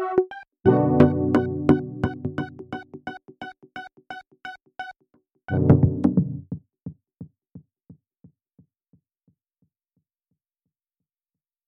You